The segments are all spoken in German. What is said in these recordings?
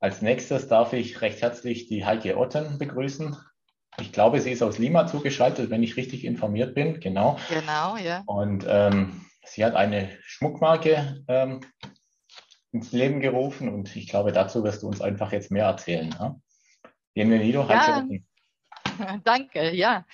Als nächstes darf ich recht herzlich die Heike Otten begrüßen. Ich glaube, sie ist aus Lima zugeschaltet, wenn ich richtig informiert bin. Genau. Genau, ja. Und ähm, sie hat eine Schmuckmarke ähm, ins Leben gerufen und ich glaube, dazu wirst du uns einfach jetzt mehr erzählen. Ja? Bienvenido, Heike ja. Otten. Danke, ja.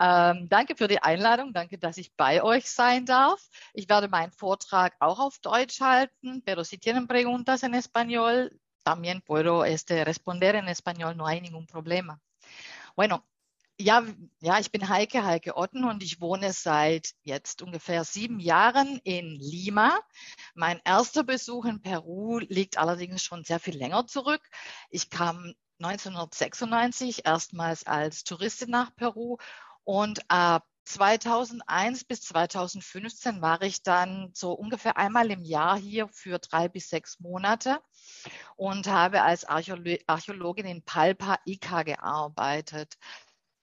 Ähm, danke für die Einladung. Danke, dass ich bei euch sein darf. Ich werde meinen Vortrag auch auf Deutsch halten, pero si tienen preguntas en español, también puedo este, responder en español, no hay ningún problema. Bueno, ja, ja, ich bin Heike, Heike Otten und ich wohne seit jetzt ungefähr sieben Jahren in Lima. Mein erster Besuch in Peru liegt allerdings schon sehr viel länger zurück. Ich kam 1996 erstmals als Touristin nach Peru und ab 2001 bis 2015 war ich dann so ungefähr einmal im Jahr hier für drei bis sechs Monate und habe als Archäologin in Palpa Ica gearbeitet.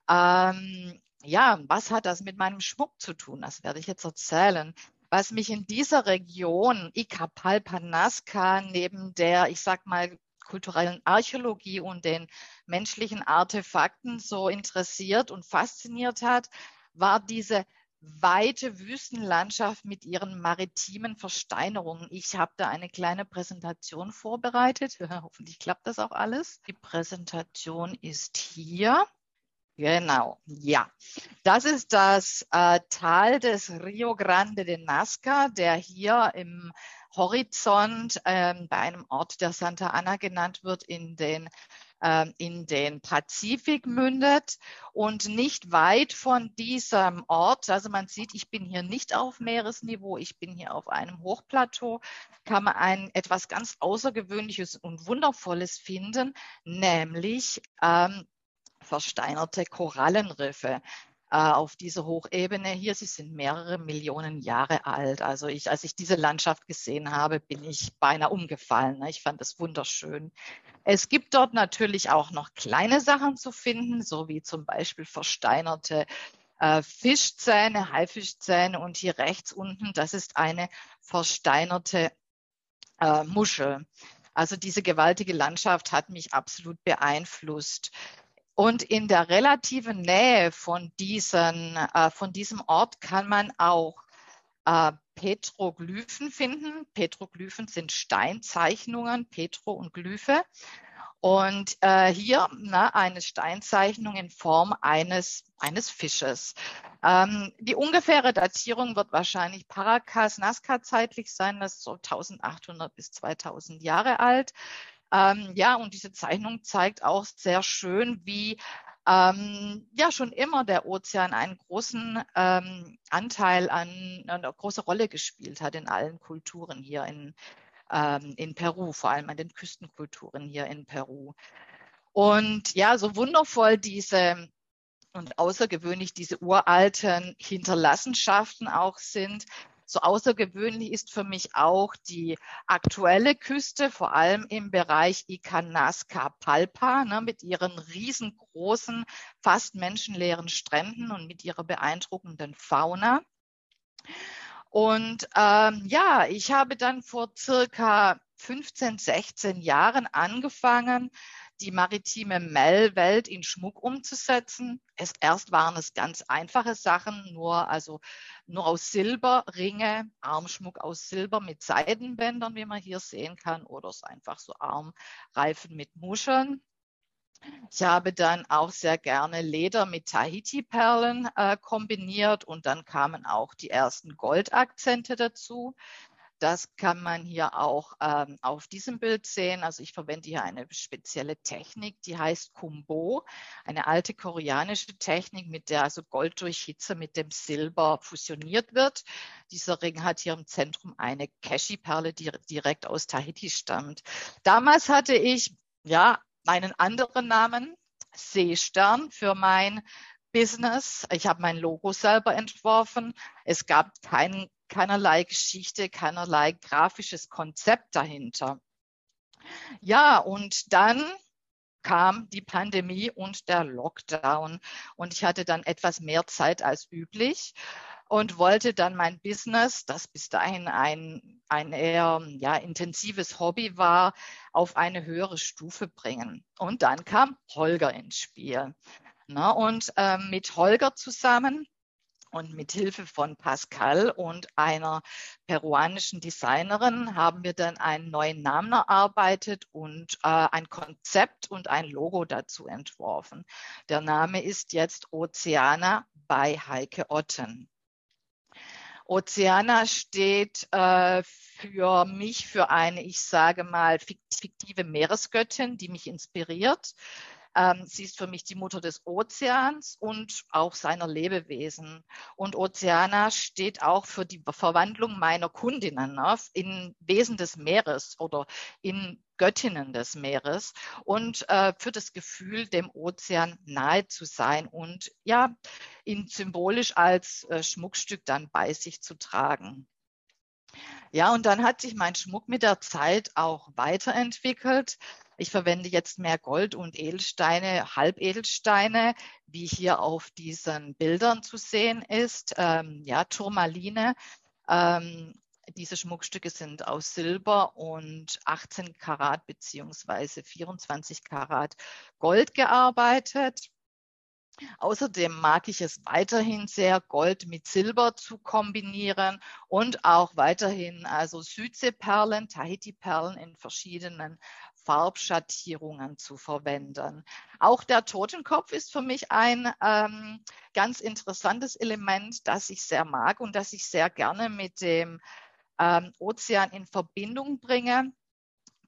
Ähm, ja, was hat das mit meinem Schmuck zu tun? Das werde ich jetzt erzählen. Was mich in dieser Region Ica Palpa Nazca neben der, ich sag mal, kulturellen Archäologie und den menschlichen Artefakten so interessiert und fasziniert hat, war diese weite Wüstenlandschaft mit ihren maritimen Versteinerungen. Ich habe da eine kleine Präsentation vorbereitet. Hoffentlich klappt das auch alles. Die Präsentation ist hier. Genau, ja. Das ist das äh, Tal des Rio Grande de Nazca, der hier im Horizont ähm, bei einem Ort, der Santa Ana genannt wird, in den ähm, in den Pazifik mündet und nicht weit von diesem Ort, also man sieht, ich bin hier nicht auf Meeresniveau, ich bin hier auf einem Hochplateau, kann man ein etwas ganz Außergewöhnliches und Wundervolles finden, nämlich ähm, versteinerte Korallenriffe. Äh, auf dieser Hochebene hier. Sie sind mehrere Millionen Jahre alt. Also ich, als ich diese Landschaft gesehen habe, bin ich beinahe umgefallen. Ne? Ich fand es wunderschön. Es gibt dort natürlich auch noch kleine Sachen zu finden, so wie zum Beispiel versteinerte äh, Fischzähne, Haifischzähne und hier rechts unten, das ist eine versteinerte äh, Muschel. Also diese gewaltige Landschaft hat mich absolut beeinflusst. Und in der relativen Nähe von, diesen, äh, von diesem Ort kann man auch äh, Petroglyphen finden. Petroglyphen sind Steinzeichnungen, Petro und Glyphe. Und äh, hier na, eine Steinzeichnung in Form eines, eines Fisches. Ähm, die ungefähre Datierung wird wahrscheinlich Paracas-Nazca zeitlich sein, das ist so 1800 bis 2000 Jahre alt. Ähm, ja, und diese Zeichnung zeigt auch sehr schön, wie ähm, ja schon immer der Ozean einen großen ähm, Anteil an, eine große Rolle gespielt hat in allen Kulturen hier in, ähm, in Peru, vor allem an den Küstenkulturen hier in Peru. Und ja, so wundervoll diese und außergewöhnlich diese uralten Hinterlassenschaften auch sind, so außergewöhnlich ist für mich auch die aktuelle Küste, vor allem im Bereich Ikanasca Palpa, ne, mit ihren riesengroßen, fast menschenleeren Stränden und mit ihrer beeindruckenden Fauna. Und ähm, ja, ich habe dann vor circa 15, 16 Jahren angefangen, die maritime Mel-Welt in Schmuck umzusetzen. Es, erst waren es ganz einfache Sachen, nur, also, nur aus Silber, Ringe, Armschmuck aus Silber mit Seidenbändern, wie man hier sehen kann, oder es einfach so Armreifen mit Muscheln. Ich habe dann auch sehr gerne Leder mit Tahiti-Perlen äh, kombiniert und dann kamen auch die ersten Goldakzente dazu. Das kann man hier auch ähm, auf diesem Bild sehen. Also ich verwende hier eine spezielle Technik, die heißt Kumbo, eine alte koreanische Technik, mit der also Gold durch Hitze mit dem Silber fusioniert wird. Dieser Ring hat hier im Zentrum eine Cashy-Perle, die direkt aus Tahiti stammt. Damals hatte ich ja einen anderen Namen, Seestern, für mein Business. Ich habe mein Logo selber entworfen. Es gab keinen keinerlei Geschichte, keinerlei grafisches Konzept dahinter. Ja, und dann kam die Pandemie und der Lockdown und ich hatte dann etwas mehr Zeit als üblich und wollte dann mein Business, das bis dahin ein, ein eher ja, intensives Hobby war, auf eine höhere Stufe bringen. Und dann kam Holger ins Spiel. Na, und äh, mit Holger zusammen und mit Hilfe von Pascal und einer peruanischen Designerin haben wir dann einen neuen Namen erarbeitet und äh, ein Konzept und ein Logo dazu entworfen. Der Name ist jetzt Oceana bei Heike Otten. Oceana steht äh, für mich für eine, ich sage mal, fiktive Meeresgöttin, die mich inspiriert. Ähm, sie ist für mich die Mutter des Ozeans und auch seiner Lebewesen. Und Oceana steht auch für die Verwandlung meiner Kundinnen ne, in Wesen des Meeres oder in Göttinnen des Meeres und äh, für das Gefühl, dem Ozean nahe zu sein und ja, ihn symbolisch als äh, Schmuckstück dann bei sich zu tragen. Ja, und dann hat sich mein Schmuck mit der Zeit auch weiterentwickelt. Ich verwende jetzt mehr Gold und Edelsteine, Halbedelsteine, wie hier auf diesen Bildern zu sehen ist. Ähm, ja, Turmaline. Ähm, diese Schmuckstücke sind aus Silber und 18 Karat beziehungsweise 24 Karat Gold gearbeitet. Außerdem mag ich es weiterhin sehr, Gold mit Silber zu kombinieren und auch weiterhin also Südseeperlen, Tahiti-Perlen in verschiedenen Farbschattierungen zu verwenden. Auch der Totenkopf ist für mich ein ähm, ganz interessantes Element, das ich sehr mag und das ich sehr gerne mit dem ähm, Ozean in Verbindung bringe.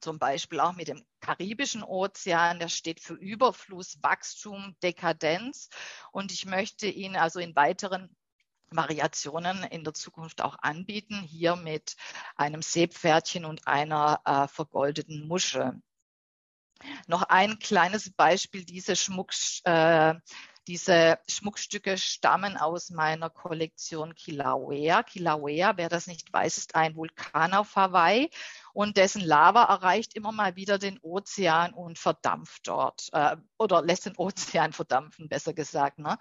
Zum Beispiel auch mit dem Karibischen Ozean, der steht für Überfluss, Wachstum, Dekadenz. Und ich möchte ihn also in weiteren Variationen in der Zukunft auch anbieten, hier mit einem Seepferdchen und einer äh, vergoldeten Muschel. Noch ein kleines Beispiel, diese, Schmuck, äh, diese Schmuckstücke stammen aus meiner Kollektion Kilauea. Kilauea, wer das nicht weiß, ist ein Vulkan auf Hawaii und dessen Lava erreicht immer mal wieder den Ozean und verdampft dort äh, oder lässt den Ozean verdampfen, besser gesagt. Ne?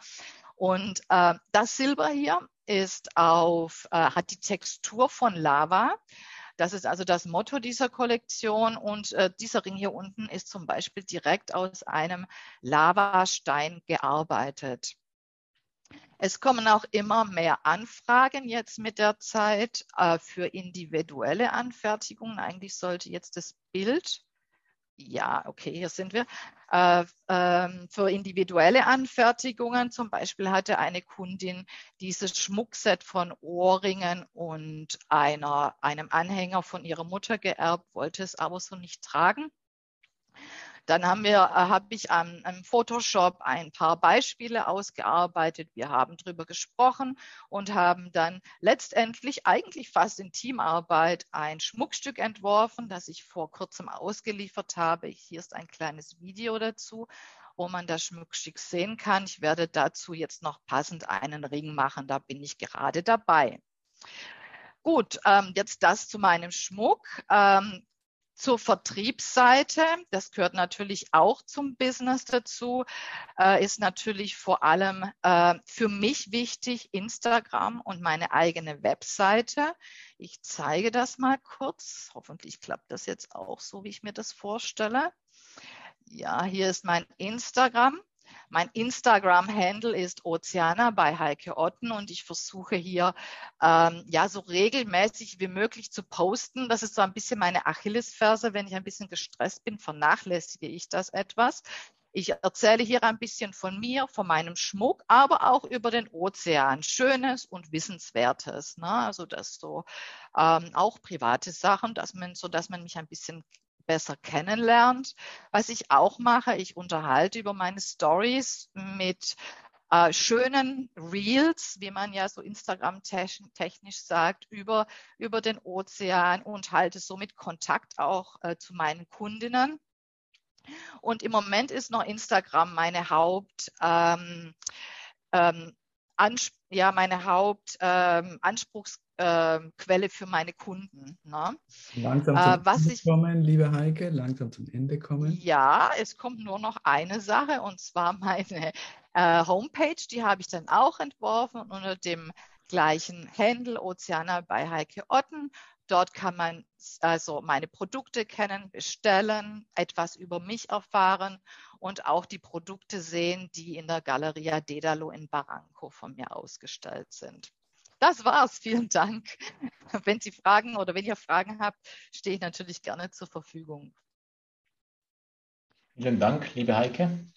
Und äh, das Silber hier ist auf, äh, hat die Textur von Lava. Das ist also das Motto dieser Kollektion und äh, dieser Ring hier unten ist zum Beispiel direkt aus einem Lavastein gearbeitet. Es kommen auch immer mehr Anfragen jetzt mit der Zeit äh, für individuelle Anfertigungen. Eigentlich sollte jetzt das Bild ja, okay, hier sind wir. Äh, äh, für individuelle Anfertigungen zum Beispiel hatte eine Kundin dieses Schmuckset von Ohrringen und einer, einem Anhänger von ihrer Mutter geerbt, wollte es aber so nicht tragen. Dann haben wir, äh, habe ich am, am, Photoshop ein paar Beispiele ausgearbeitet. Wir haben darüber gesprochen und haben dann letztendlich eigentlich fast in Teamarbeit ein Schmuckstück entworfen, das ich vor kurzem ausgeliefert habe. Hier ist ein kleines Video dazu wo man das Schmuckstück sehen kann. Ich werde dazu jetzt noch passend einen Ring machen. Da bin ich gerade dabei. Gut, ähm, jetzt das zu meinem Schmuck. Ähm, zur Vertriebsseite, das gehört natürlich auch zum Business dazu, äh, ist natürlich vor allem äh, für mich wichtig Instagram und meine eigene Webseite. Ich zeige das mal kurz. Hoffentlich klappt das jetzt auch so, wie ich mir das vorstelle. Ja, hier ist mein Instagram. Mein Instagram-Handle ist Oceana bei Heike Otten und ich versuche hier ähm, ja so regelmäßig wie möglich zu posten. Das ist so ein bisschen meine Achillesferse. Wenn ich ein bisschen gestresst bin, vernachlässige ich das etwas. Ich erzähle hier ein bisschen von mir, von meinem Schmuck, aber auch über den Ozean. Schönes und Wissenswertes. Ne? Also das so ähm, auch private Sachen, dass man, so dass man mich ein bisschen besser kennenlernt. Was ich auch mache, ich unterhalte über meine Stories mit äh, schönen Reels, wie man ja so Instagram-technisch sagt, über, über den Ozean und halte somit Kontakt auch äh, zu meinen Kundinnen. Und im Moment ist noch Instagram meine Haupt, ähm, ähm, ja, meine Hauptanspruchs ähm, äh, Quelle für meine Kunden. Ne? Langsam zum äh, was Ende ich, kommen, liebe Heike, langsam zum Ende kommen. Ja, es kommt nur noch eine Sache und zwar meine äh, Homepage, die habe ich dann auch entworfen unter dem gleichen Händel Ozeana bei Heike Otten. Dort kann man also meine Produkte kennen, bestellen, etwas über mich erfahren und auch die Produkte sehen, die in der Galeria Dedalo in Barranco von mir ausgestellt sind. Das war's. Vielen Dank. Wenn Sie Fragen oder wenn ihr Fragen habt, stehe ich natürlich gerne zur Verfügung. Vielen Dank, liebe Heike.